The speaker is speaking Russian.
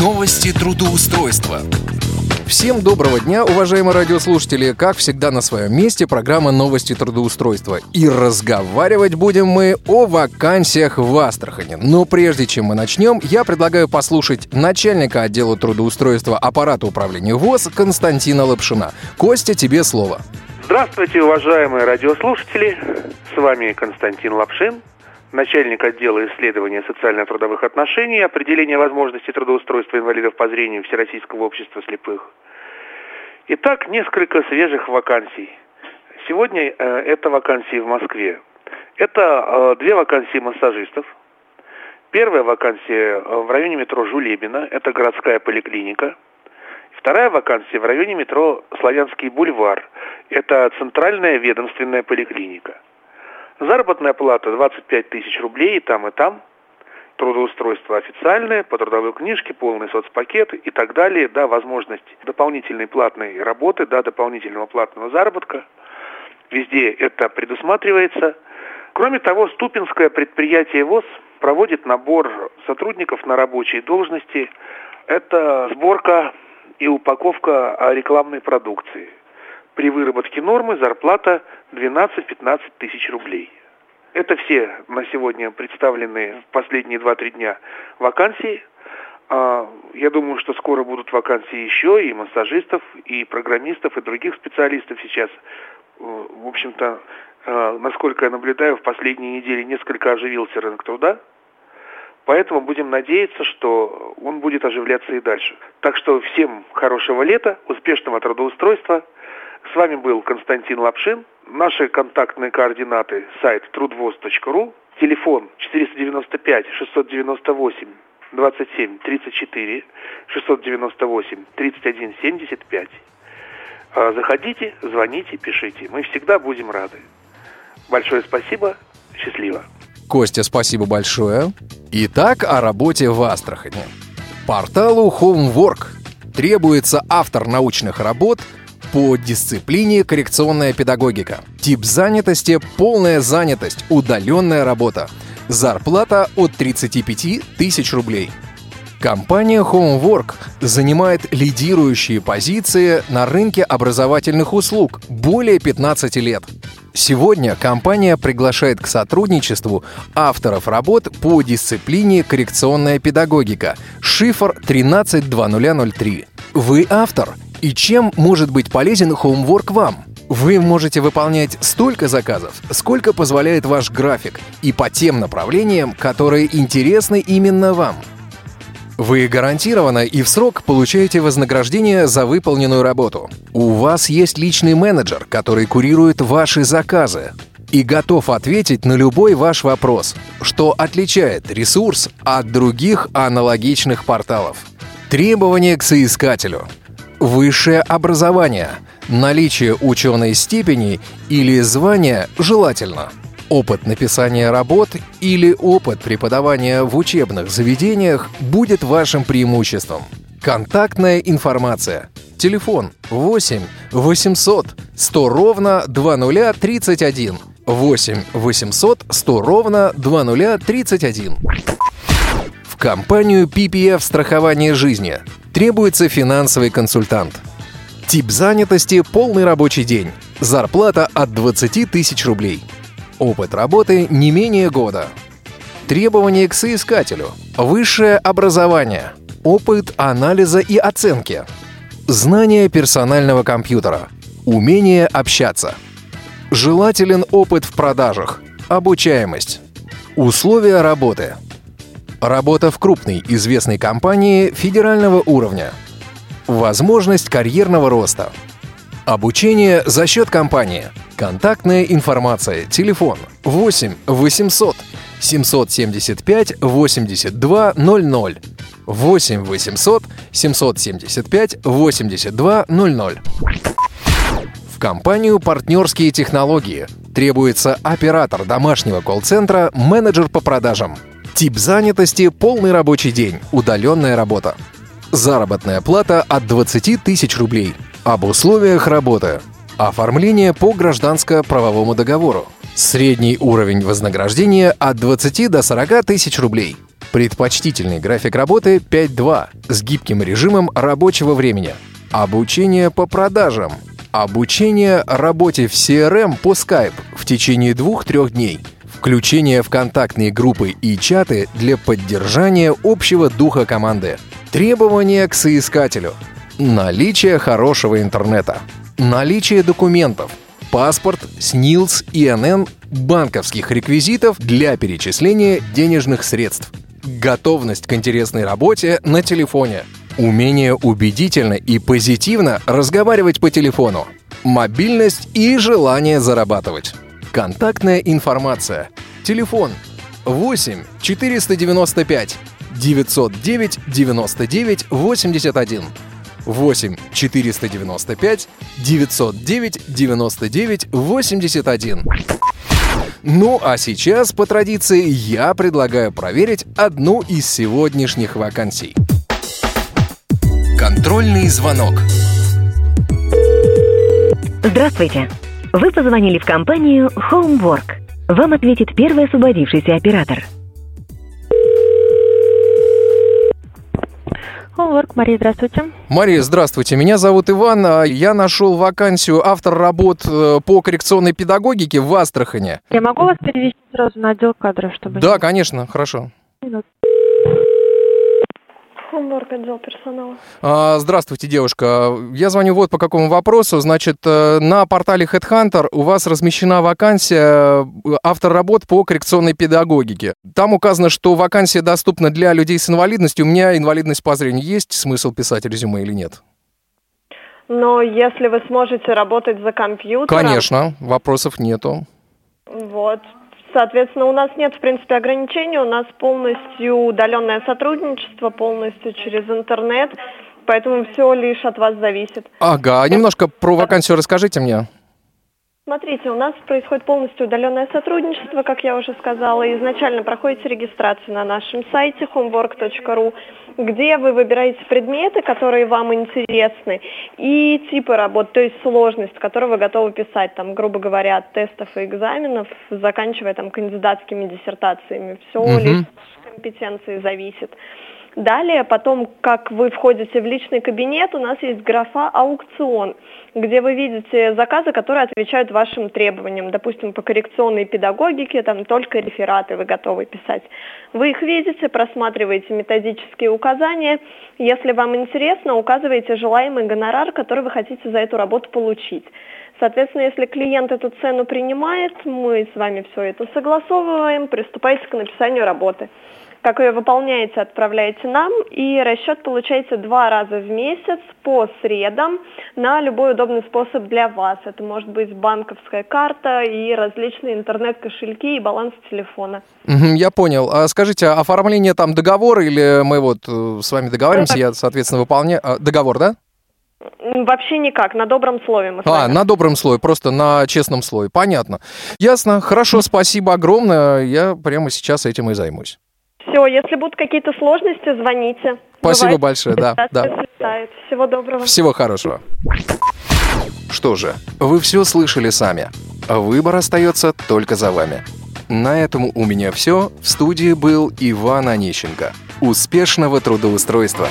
Новости трудоустройства. Всем доброго дня, уважаемые радиослушатели. Как всегда на своем месте программа «Новости трудоустройства». И разговаривать будем мы о вакансиях в Астрахани. Но прежде чем мы начнем, я предлагаю послушать начальника отдела трудоустройства аппарата управления ВОЗ Константина Лапшина. Костя, тебе слово. Здравствуйте, уважаемые радиослушатели. С вами Константин Лапшин, начальник отдела исследования социально-трудовых отношений и определения возможностей трудоустройства инвалидов по зрению Всероссийского общества слепых. Итак, несколько свежих вакансий. Сегодня э, это вакансии в Москве. Это э, две вакансии массажистов. Первая вакансия э, в районе метро Жулебина, это городская поликлиника. Вторая вакансия в районе метро Славянский бульвар, это центральная ведомственная поликлиника. Заработная плата 25 тысяч рублей и там, и там. Трудоустройство официальное, по трудовой книжке, полный соцпакет и так далее. Да, возможность дополнительной платной работы, да, дополнительного платного заработка. Везде это предусматривается. Кроме того, Ступинское предприятие ВОЗ проводит набор сотрудников на рабочие должности. Это сборка и упаковка рекламной продукции – при выработке нормы зарплата 12-15 тысяч рублей. Это все на сегодня представленные в последние 2-3 дня вакансии. А, я думаю, что скоро будут вакансии еще и массажистов, и программистов, и других специалистов сейчас. Э, в общем-то, э, насколько я наблюдаю, в последние недели несколько оживился рынок труда. Поэтому будем надеяться, что он будет оживляться и дальше. Так что всем хорошего лета, успешного трудоустройства – с вами был Константин Лапшин. Наши контактные координаты – сайт трудвоз.ру, телефон 495 698 27 34 698 31 75. Заходите, звоните, пишите. Мы всегда будем рады. Большое спасибо. Счастливо. Костя, спасибо большое. Итак, о работе в Астрахани. Порталу Homework требуется автор научных работ – по дисциплине коррекционная педагогика. Тип занятости – полная занятость, удаленная работа. Зарплата от 35 тысяч рублей. Компания Homework занимает лидирующие позиции на рынке образовательных услуг более 15 лет. Сегодня компания приглашает к сотрудничеству авторов работ по дисциплине коррекционная педагогика, шифр 132003. Вы автор и чем может быть полезен Homework вам? Вы можете выполнять столько заказов, сколько позволяет ваш график, и по тем направлениям, которые интересны именно вам. Вы гарантированно и в срок получаете вознаграждение за выполненную работу. У вас есть личный менеджер, который курирует ваши заказы и готов ответить на любой ваш вопрос, что отличает ресурс от других аналогичных порталов. Требования к соискателю – Высшее образование. Наличие ученой степени или звания желательно. Опыт написания работ или опыт преподавания в учебных заведениях будет вашим преимуществом. Контактная информация. Телефон 8 800 100 ровно 2031. 8 800 100 ровно 2031. В компанию PPF страхование жизни Требуется финансовый консультант. Тип занятости – полный рабочий день. Зарплата от 20 тысяч рублей. Опыт работы не менее года. Требования к соискателю. Высшее образование. Опыт анализа и оценки. Знание персонального компьютера. Умение общаться. Желателен опыт в продажах. Обучаемость. Условия работы. Работа в крупной известной компании федерального уровня. Возможность карьерного роста. Обучение за счет компании. Контактная информация. Телефон 8 800 775 82 00. 8 800 775 82 00. В компанию «Партнерские технологии» требуется оператор домашнего колл-центра, менеджер по продажам – Тип занятости – полный рабочий день, удаленная работа. Заработная плата от 20 тысяч рублей. Об условиях работы. Оформление по гражданско-правовому договору. Средний уровень вознаграждения от 20 до 40 тысяч рублей. Предпочтительный график работы 5.2 с гибким режимом рабочего времени. Обучение по продажам. Обучение работе в CRM по Skype в течение двух-трех дней. Включение в контактные группы и чаты для поддержания общего духа команды. Требования к соискателю. Наличие хорошего интернета. Наличие документов. Паспорт, СНИЛС, ИНН, банковских реквизитов для перечисления денежных средств. Готовность к интересной работе на телефоне. Умение убедительно и позитивно разговаривать по телефону. Мобильность и желание зарабатывать. Контактная информация. Телефон 8 495 909 99 81. 8 495 909 99 81. Ну а сейчас, по традиции, я предлагаю проверить одну из сегодняшних вакансий. Контрольный звонок. Здравствуйте. Вы позвонили в компанию Homework. Вам ответит первый освободившийся оператор. Homework, Мария, здравствуйте. Мария, здравствуйте. Меня зовут Иван. А Я нашел вакансию автор работ э, по коррекционной педагогике в Астрахане. Я могу вас перевести сразу на отдел кадров, чтобы... Да, конечно, хорошо. Минут. Homework, отдел персонала. А, Здравствуйте, девушка. Я звоню вот по какому вопросу. Значит, э, на портале Headhunter у вас размещена вакансия э, автор работ по коррекционной педагогике. Там указано, что вакансия доступна для людей с инвалидностью. У меня инвалидность по зрению. Есть смысл писать резюме или нет? Но если вы сможете работать за компьютером... Конечно, вопросов нету. Вот. Соответственно, у нас нет, в принципе, ограничений. У нас полностью удаленное сотрудничество, полностью через интернет. Поэтому все лишь от вас зависит. Ага, немножко про вакансию расскажите мне. Смотрите, у нас происходит полностью удаленное сотрудничество, как я уже сказала. Изначально проходите регистрацию на нашем сайте homework.ru, где вы выбираете предметы, которые вам интересны, и типы работ, то есть сложность, которую вы готовы писать, там, грубо говоря, от тестов и экзаменов, заканчивая там кандидатскими диссертациями. Все Мгм. лишь компетенции зависит. Далее, потом, как вы входите в личный кабинет, у нас есть графа «Аукцион», где вы видите заказы, которые отвечают вашим требованиям. Допустим, по коррекционной педагогике, там только рефераты вы готовы писать. Вы их видите, просматриваете методические указания. Если вам интересно, указываете желаемый гонорар, который вы хотите за эту работу получить. Соответственно, если клиент эту цену принимает, мы с вами все это согласовываем, приступаете к написанию работы. Как ее выполняете, отправляете нам, и расчет получаете два раза в месяц по средам на любой удобный способ для вас. Это может быть банковская карта и различные интернет-кошельки и баланс телефона. Я понял. А скажите, а оформление там договора или мы вот э, с вами договариваемся, я, соответственно, выполняю... а, Договор, да? Вообще никак, на добром слове мы с А, вами. на добром слое, просто на честном слое. Понятно. Ясно. Хорошо, спасибо огромное. Я прямо сейчас этим и займусь. Все, если будут какие-то сложности, звоните. Спасибо Бывает, большое, да, да. слетает. Всего доброго. Всего хорошего. Что же, вы все слышали сами. Выбор остается только за вами. На этом у меня все. В студии был Иван Онищенко. Успешного трудоустройства!